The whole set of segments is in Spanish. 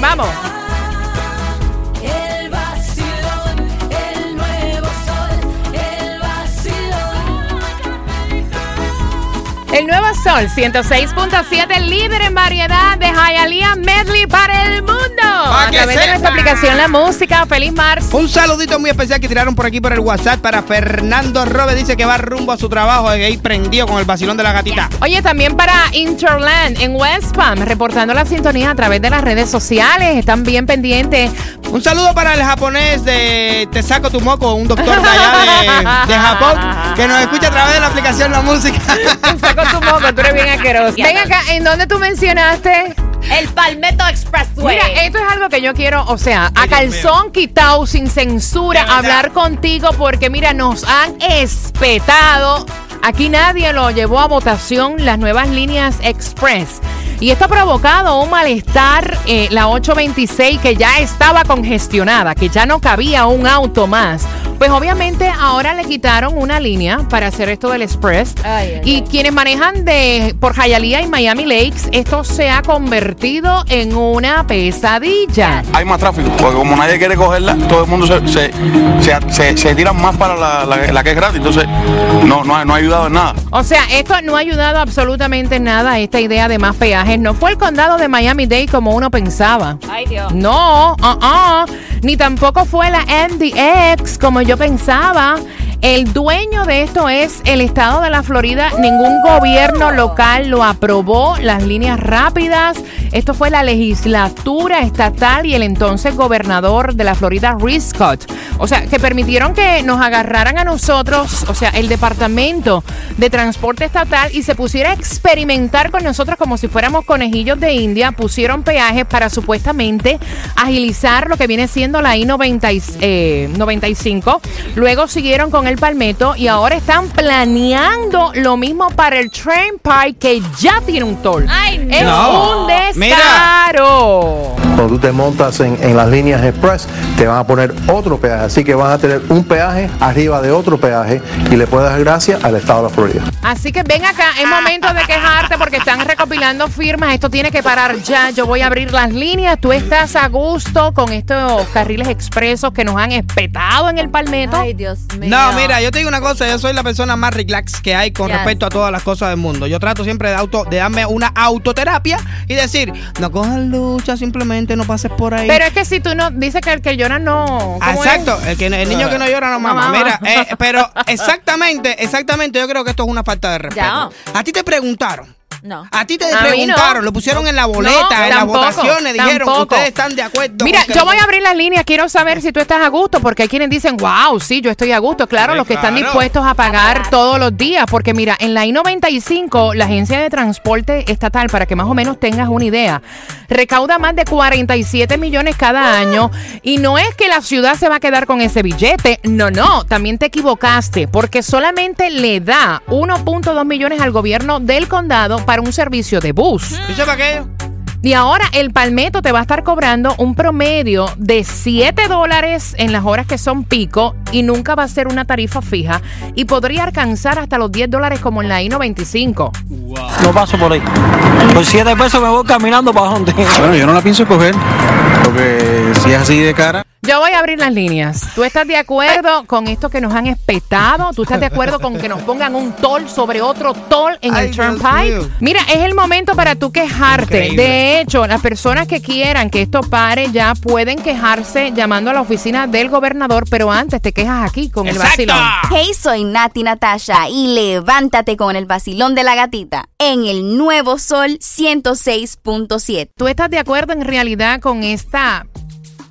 vamos. El nuevo Sol 106.7, líder en variedad de Hialeah Medley para el mundo. Pa' A través de nuestra aplicación La Música. Feliz marzo. Un saludito muy especial que tiraron por aquí por el WhatsApp para Fernando Robe. Dice que va rumbo a su trabajo de ahí prendido con el vacilón de la gatita. Oye, también para Interland en West Palm, reportando la sintonía a través de las redes sociales. Están bien pendientes. Un saludo para el japonés de Te saco tu moco, un doctor de allá de, de Japón que nos escucha a través de la aplicación La Música. Saco tu moco, tú eres bien asqueroso. Ven acá, ¿en dónde tú mencionaste? El Palmetto Expressway. Mira, esto es algo que yo quiero, o sea, a Ay, calzón quitado, sin censura, hablar contigo, porque mira, nos han espetado. Aquí nadie lo llevó a votación las nuevas líneas Express. Y esto ha provocado un malestar, eh, la 826, que ya estaba congestionada, que ya no cabía un auto más. Pues obviamente ahora le quitaron una línea para hacer esto del Express. Ay, ay, y ay. quienes manejan de por Hialeah y Miami Lakes, esto se ha convertido en una pesadilla. hay más tráfico, porque como nadie quiere cogerla, todo el mundo se, se, se, se- se tira más para la, la- la que es gratis, entonces no, no, ha- no ha ayudado en nada. O sea, esto no ha ayudado absolutamente en nada a esta idea de más peajes. No fue el condado de Miami-Dade como uno pensaba. Ay, Dios. No, uh-uh. ni tampoco fue la MDX como yo pensaba. El dueño de esto es el estado de la Florida. Ningún gobierno local lo aprobó. Las líneas rápidas. Esto fue la legislatura estatal y el entonces gobernador de la Florida, Rick Scott. O sea, que permitieron que nos agarraran a nosotros, o sea, el departamento de transporte estatal y se pusiera a experimentar con nosotros como si fuéramos conejillos de India. Pusieron peajes para supuestamente agilizar lo que viene siendo la I-95. Luego siguieron con el Palmetto y ahora están planeando lo mismo para el Train Park que ya tiene un toll. Ay, no. Es No. un Mira. Cuando tú te montas en, en las líneas express, te van a poner otro peaje. Así que vas a tener un peaje arriba de otro peaje y le puedes dar gracias al estado de la Florida. Así que ven acá, es momento de quejarte porque están recopilando firmas. Esto tiene que parar ya. Yo voy a abrir las líneas. Tú estás a gusto con estos carriles expresos que nos han espetado en el palmeto. Ay, Dios mío. No, mira, yo te digo una cosa, yo soy la persona más relax que hay con Yes. respecto a todas las cosas del mundo. Yo trato siempre de auto, de darme una autoterapia y decir, no cojas lucha, simplemente no pases por ahí. Pero es que si tú no dices que el que llora no. Ah, ¿cómo Exacto, es? el, que, el niño que no llora no No mama. mama. Mira, eh, pero exactamente, exactamente, yo creo que esto es una falta de respeto. A ti te preguntaron. No. A ti te A preguntaron, no. lo pusieron en la boleta, No, en tampoco, las votaciones, dijeron que ustedes están de acuerdo. Mira, yo voy a abrir las líneas. Quiero saber si tú estás a gusto, porque hay quienes dicen, wow, sí, yo estoy a gusto. Claro, Sí, los que están dispuestos a pagar todos los días. Porque mira, en la I-95, la Agencia de Transporte Estatal, para que más o menos tengas una idea, recauda más de 47 millones cada año. Y no es que la ciudad se va a quedar con ese billete. No, no, también te equivocaste, porque solamente le da 1.2 millones al gobierno del condado para un servicio de bus. ¿Y eso para qué? Y ahora el palmeto te va a estar cobrando un promedio de 7 dólares en las horas que son pico y nunca va a ser una tarifa fija y podría alcanzar hasta los 10 dólares como en la I-95. No paso por ahí. Por 7 pesos me voy caminando para donde. Bueno, yo no la pienso coger, porque si es así de cara. Yo voy a abrir las líneas. ¿Tú estás de acuerdo con esto que nos han espetado? ¿Tú estás de acuerdo con que nos pongan un toll sobre otro toll en Ay, el Turnpike? Mira, es el momento para tú quejarte. Increíble. De hecho, las personas que quieran que esto pare ya pueden quejarse llamando a la oficina del gobernador, pero antes te quejas aquí con el vacilón. Hey, soy Nati Natasha y levántate con el vacilón de la gatita en el nuevo Sol 106.7. ¿Tú estás de acuerdo en realidad con esta...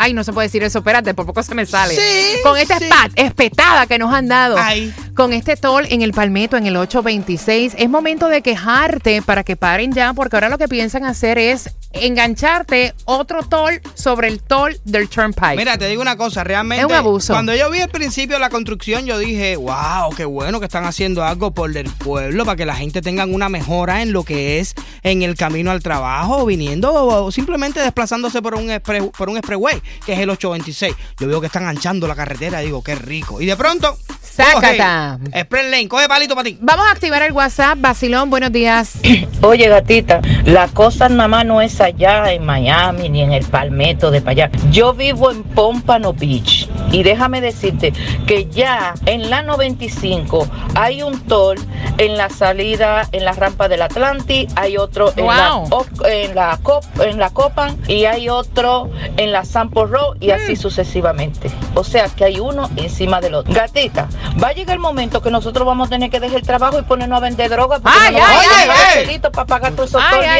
Ay, no se puede decir eso, espérate, por poco se me sale. Sí, Con esta sí. espetada que nos han dado. Ay. con este toll en el Palmetto en el 826. Es momento de quejarte para que paren ya, porque ahora lo que piensan hacer es engancharte otro toll sobre el toll del Turnpike. Mira, te digo una cosa, realmente. Es un abuso. Cuando yo vi el principio de la construcción, yo dije, wow, qué bueno que están haciendo algo por el pueblo para que la gente tenga una mejora en lo que es en el camino al trabajo, viniendo o simplemente desplazándose por un, por un expressway, que es el 826. Yo veo que están anchando la carretera y digo, qué rico. Y de pronto, Sácata. Express Lane, coge palito para ti. Vamos a activar el WhatsApp. Basilón, buenos días. Oye, gatita, la cosa nada más no es allá en Miami ni en el Palmetto de para allá. Yo vivo en Pompano Beach y déjame decirte que ya en la 95 hay un toll en la salida, en la rampa del Atlantic, hay otro en, la, Wow. En, la, Cop, en la Copan y hay otro en la Sampo Road y así sucesivamente. O sea que hay uno encima del otro. Gatita, va a llegar el momento que nosotros vamos a tener que dejar el trabajo y ponernos a vender droga porque Ay, no ay, vamos a ay, tener ay. chelito para pagar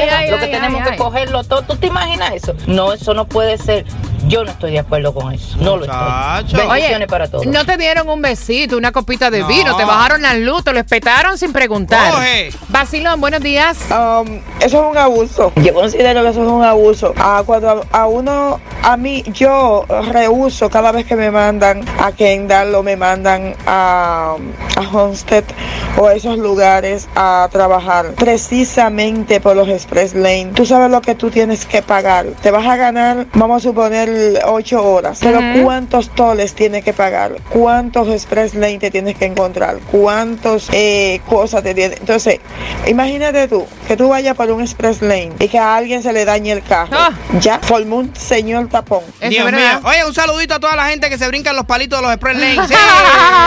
vieja. ay, Lo que tenemos que cogerlo todo. ¿Tú te imaginas eso? No, eso no puede ser. Yo no estoy de acuerdo con eso. No lo estoy. Bendiciones para todos. no te dieron un besito, una copita de No. vino, te bajaron las luz, te lo espetaron sin preguntar. Basilón, buenos días. Um, eso es un abuso. Yo considero que eso es un abuso. Ah, cuando a, a uno, a mí, yo rehuso cada vez que me mandan a Kendall o me mandan a, a Homestead o a esos lugares a trabajar precisamente por los Express Lane. Tú sabes lo que tú tienes que pagar. Te vas a ganar, vamos a suponer, ocho horas. Pero. ¿cuántos toles tienes que pagar? ¿Cuántos Express Lane te tienes que encontrar? ¿Cuántos eh, cosas te tienes? Entonces, imagínate tú, que tú vayas por un Express Lane y que a alguien se le dañe el carro. Ah. Ya formó un señor tapón. Dios mío. Oye, un saludito a toda la gente que se brincan los palitos de los Express Lane. Sí.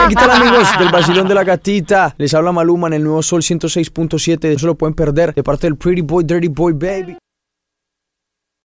¿Qué tal amigos del Basilón de la Gatita? Les habla Maluma en el nuevo Sol 106.7. Eso lo pueden perder de parte del Pretty Boy, Dirty Boy Baby.